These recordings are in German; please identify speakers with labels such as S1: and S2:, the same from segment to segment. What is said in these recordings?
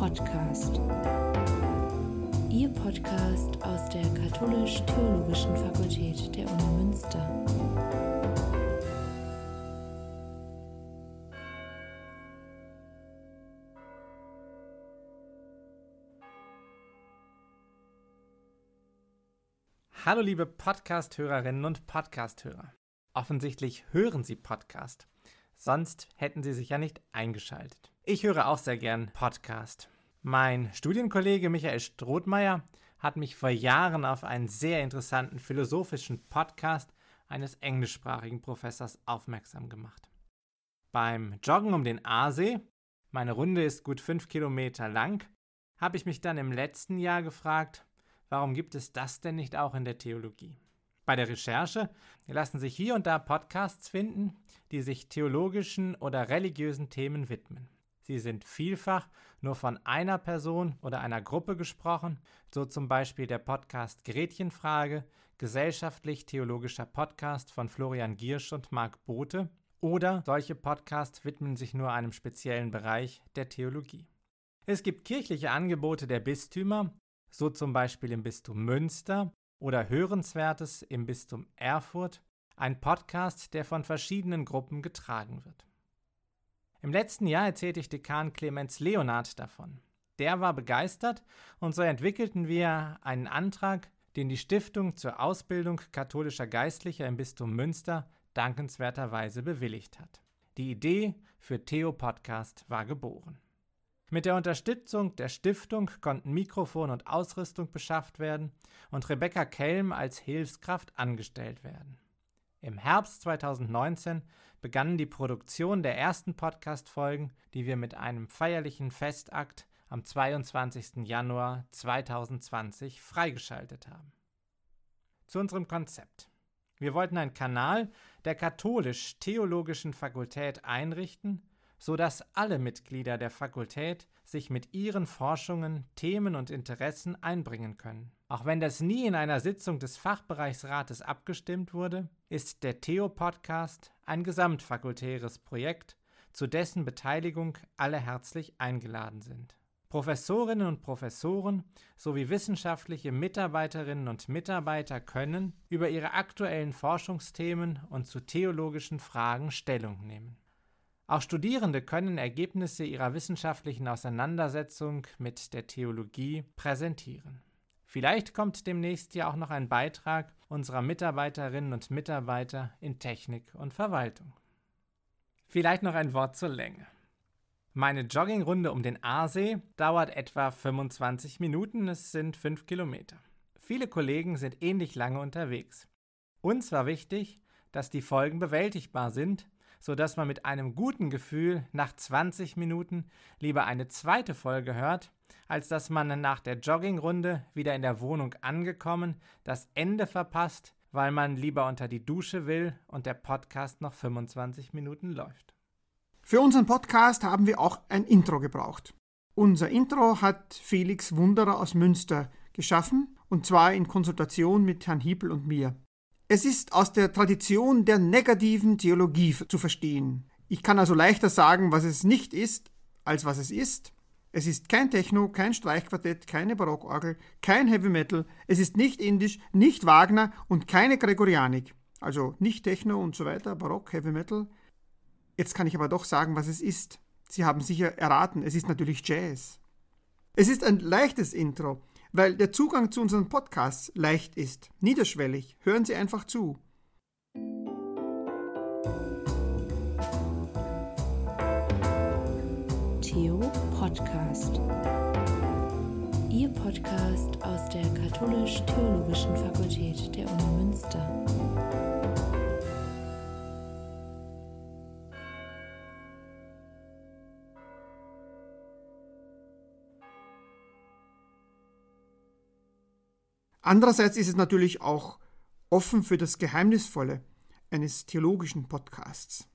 S1: Podcast. Ihr Podcast aus der Katholisch-Theologischen Fakultät der Uni Münster.
S2: Hallo liebe Podcast-Hörerinnen und Podcast-Hörer. Offensichtlich hören Sie Podcast. Sonst hätten Sie sich ja nicht eingeschaltet. Ich höre auch sehr gern Podcast. Mein Studienkollege Michael Strothmeier hat mich vor Jahren auf einen sehr interessanten philosophischen Podcast eines englischsprachigen Professors aufmerksam gemacht. Beim Joggen um den Aasee, meine Runde ist gut fünf Kilometer lang, habe ich mich dann im letzten Jahr gefragt, warum gibt es das denn nicht auch in der Theologie? Bei der Recherche lassen sich hier und da Podcasts finden, die sich theologischen oder religiösen Themen widmen. Sie sind vielfach nur von einer Person oder einer Gruppe gesprochen, so zum Beispiel der Podcast Gretchenfrage, gesellschaftlich-theologischer Podcast von Florian Giersch und Marc Bote, oder solche Podcasts widmen sich nur einem speziellen Bereich der Theologie. Es gibt kirchliche Angebote der Bistümer, so zum Beispiel im Bistum Münster oder Hörenswertes im Bistum Erfurt, ein Podcast, der von verschiedenen Gruppen getragen wird. Im letzten Jahr erzählte ich Dekan Clemens Leonard davon. Der war begeistert und so entwickelten wir einen Antrag, den die Stiftung zur Ausbildung katholischer Geistlicher im Bistum Münster dankenswerterweise bewilligt hat. Die Idee für Theo Podcast war geboren. Mit der Unterstützung der Stiftung konnten Mikrofon und Ausrüstung beschafft werden und Rebecca Kelm als Hilfskraft angestellt werden. Im Herbst 2019 begann die Produktion der ersten Podcast-Folgen, die wir mit einem feierlichen Festakt am 22. Januar 2020 freigeschaltet haben. Zu unserem Konzept. Wir wollten einen Kanal der katholisch-theologischen Fakultät einrichten, sodass alle Mitglieder der Fakultät sich mit ihren Forschungen, Themen und Interessen einbringen können. Auch wenn das nie in einer Sitzung des Fachbereichsrates abgestimmt wurde, ist der Theo-Podcast ein gesamtfakultäres Projekt, zu dessen Beteiligung alle herzlich eingeladen sind. Professorinnen und Professoren sowie wissenschaftliche Mitarbeiterinnen und Mitarbeiter können über ihre aktuellen Forschungsthemen und zu theologischen Fragen Stellung nehmen. Auch Studierende können Ergebnisse ihrer wissenschaftlichen Auseinandersetzung mit der Theologie präsentieren. Vielleicht kommt demnächst ja auch noch ein Beitrag unserer Mitarbeiterinnen und Mitarbeiter in Technik und Verwaltung. Vielleicht noch ein Wort zur Länge. Meine Joggingrunde um den Aasee dauert etwa 25 Minuten, es sind 5 Kilometer. Viele Kollegen sind ähnlich lange unterwegs. Uns war wichtig, dass die Folgen bewältigbar sind sodass man mit einem guten Gefühl nach 20 Minuten lieber eine zweite Folge hört, als dass man nach der Joggingrunde wieder in der Wohnung angekommen das Ende verpasst, weil man lieber unter die Dusche will und der Podcast noch 25 Minuten läuft.
S3: Für unseren Podcast haben wir auch ein Intro gebraucht. Unser Intro hat Felix Wunderer aus Münster geschaffen, und zwar in Konsultation mit Herrn Hiebel und mir. Es ist aus der Tradition der negativen Theologie zu verstehen. Ich kann also leichter sagen, was es nicht ist, als was es ist. Es ist kein Techno, kein Streichquartett, keine Barockorgel, kein Heavy Metal, es ist nicht Indisch, nicht Wagner und keine Gregorianik. Also nicht Techno und so weiter, Barock, Heavy Metal. Jetzt kann ich aber doch sagen, was es ist. Sie haben sicher erraten, es ist natürlich Jazz. Es ist ein leichtes Intro weil der Zugang zu unseren Podcasts leicht ist, niederschwellig. Hören Sie einfach zu.
S1: Theo Podcast. Ihr Podcast aus der Katholisch-Theologischen Fakultät der Uni Münster.
S3: Andererseits ist es natürlich auch offen für das Geheimnisvolle eines theologischen Podcasts.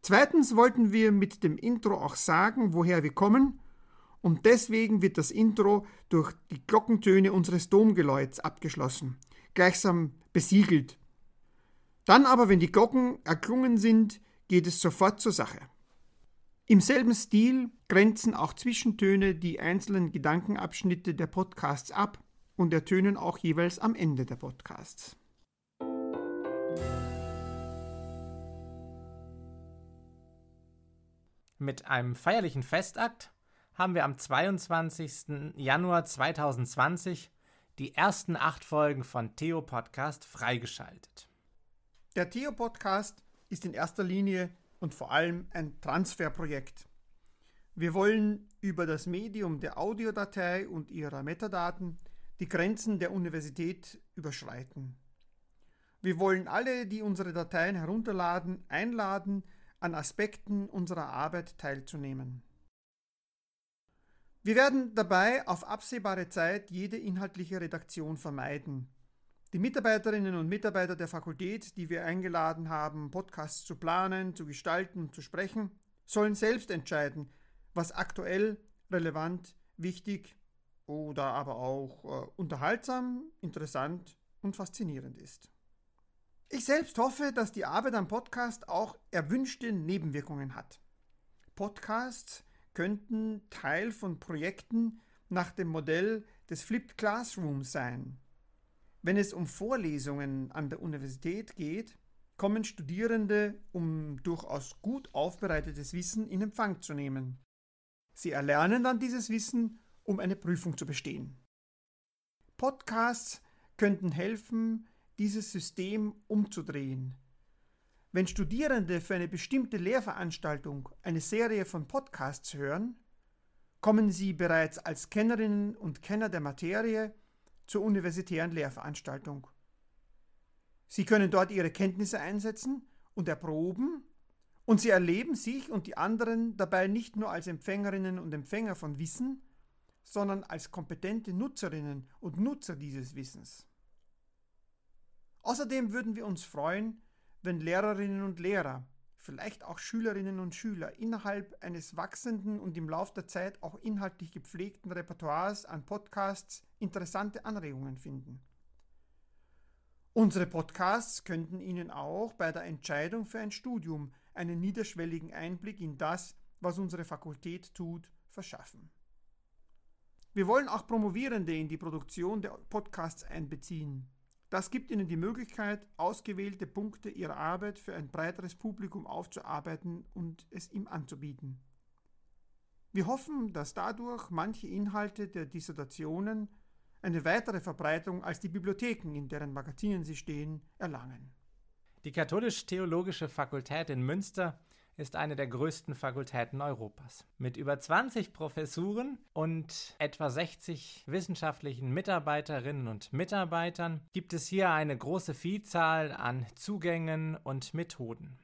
S3: Zweitens wollten wir mit dem Intro auch sagen, woher wir kommen, und deswegen wird das Intro durch die Glockentöne unseres Domgeläuts abgeschlossen, gleichsam besiegelt. Dann aber, wenn die Glocken erklungen sind, geht es sofort zur Sache. Im selben Stil grenzen auch Zwischentöne die einzelnen Gedankenabschnitte der Podcasts ab und ertönen auch jeweils am Ende der Podcasts.
S2: Mit einem feierlichen Festakt haben wir am 22. Januar 2020 die ersten acht Folgen von Theo Podcast freigeschaltet.
S3: Der Theo Podcast ist in erster Linie und vor allem ein Transferprojekt. Wir wollen über das Medium der Audiodatei und ihrer Metadaten die Grenzen der Universität überschreiten. Wir wollen alle, die unsere Dateien herunterladen, einladen, an Aspekten unserer Arbeit teilzunehmen. Wir werden dabei auf absehbare Zeit jede inhaltliche Redaktion vermeiden. Die Mitarbeiterinnen und Mitarbeiter der Fakultät, die wir eingeladen haben, Podcasts zu planen, zu gestalten, zu sprechen, sollen selbst entscheiden, was aktuell, relevant, wichtig oder aber auch äh, unterhaltsam, interessant und faszinierend ist. Ich selbst hoffe, dass die Arbeit am Podcast auch erwünschte Nebenwirkungen hat. Podcasts könnten Teil von Projekten nach dem Modell des Flipped Classrooms sein. Wenn es um Vorlesungen an der Universität geht, kommen Studierende, um durchaus gut aufbereitetes Wissen in Empfang zu nehmen. Sie erlernen dann dieses Wissen, um eine Prüfung zu bestehen. Podcasts könnten helfen, dieses System umzudrehen. Wenn Studierende für eine bestimmte Lehrveranstaltung eine Serie von Podcasts hören, kommen sie bereits als Kennerinnen und Kenner der Materie zur universitären Lehrveranstaltung. Sie können dort ihre Kenntnisse einsetzen und erproben, und sie erleben sich und die anderen dabei nicht nur als Empfängerinnen und Empfänger von Wissen, sondern als kompetente Nutzerinnen und Nutzer dieses Wissens. Außerdem würden wir uns freuen, wenn Lehrerinnen und Lehrer, vielleicht auch Schülerinnen und Schüler innerhalb eines wachsenden und im Lauf der Zeit auch inhaltlich gepflegten Repertoires an Podcasts interessante Anregungen finden. Unsere Podcasts könnten Ihnen auch bei der Entscheidung für ein Studium einen niederschwelligen Einblick in das, was unsere Fakultät tut, verschaffen. Wir wollen auch Promovierende in die Produktion der Podcasts einbeziehen. Das gibt ihnen die Möglichkeit, ausgewählte Punkte ihrer Arbeit für ein breiteres Publikum aufzuarbeiten und es ihm anzubieten. Wir hoffen, dass dadurch manche Inhalte der Dissertationen eine weitere Verbreitung als die Bibliotheken, in deren Magazinen sie stehen, erlangen.
S2: Die Katholisch-Theologische Fakultät in Münster ist eine der größten Fakultäten Europas. Mit über 20 Professuren und etwa 60 wissenschaftlichen Mitarbeiterinnen und Mitarbeitern gibt es hier eine große Vielzahl an Zugängen und Methoden.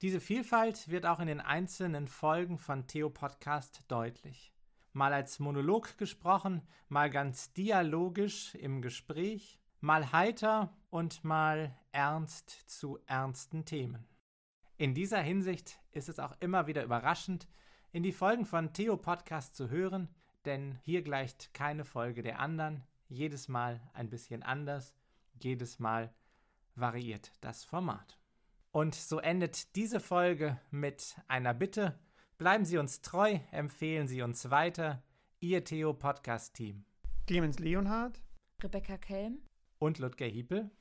S2: Diese Vielfalt wird auch in den einzelnen Folgen von Theo Podcast deutlich. Mal als Monolog gesprochen, mal ganz dialogisch im Gespräch, mal heiter und mal ernst zu ernsten Themen. In dieser Hinsicht ist es auch immer wieder überraschend, in die Folgen von Theo Podcast zu hören, denn hier gleicht keine Folge der anderen, jedes Mal ein bisschen anders, jedes Mal variiert das Format. Und so endet diese Folge mit einer Bitte. Bleiben Sie uns treu, empfehlen Sie uns weiter. Ihr Theo Podcast Team.
S3: Clemens Leonhardt,
S1: Rebecca Kelm
S2: und Ludger Hiepel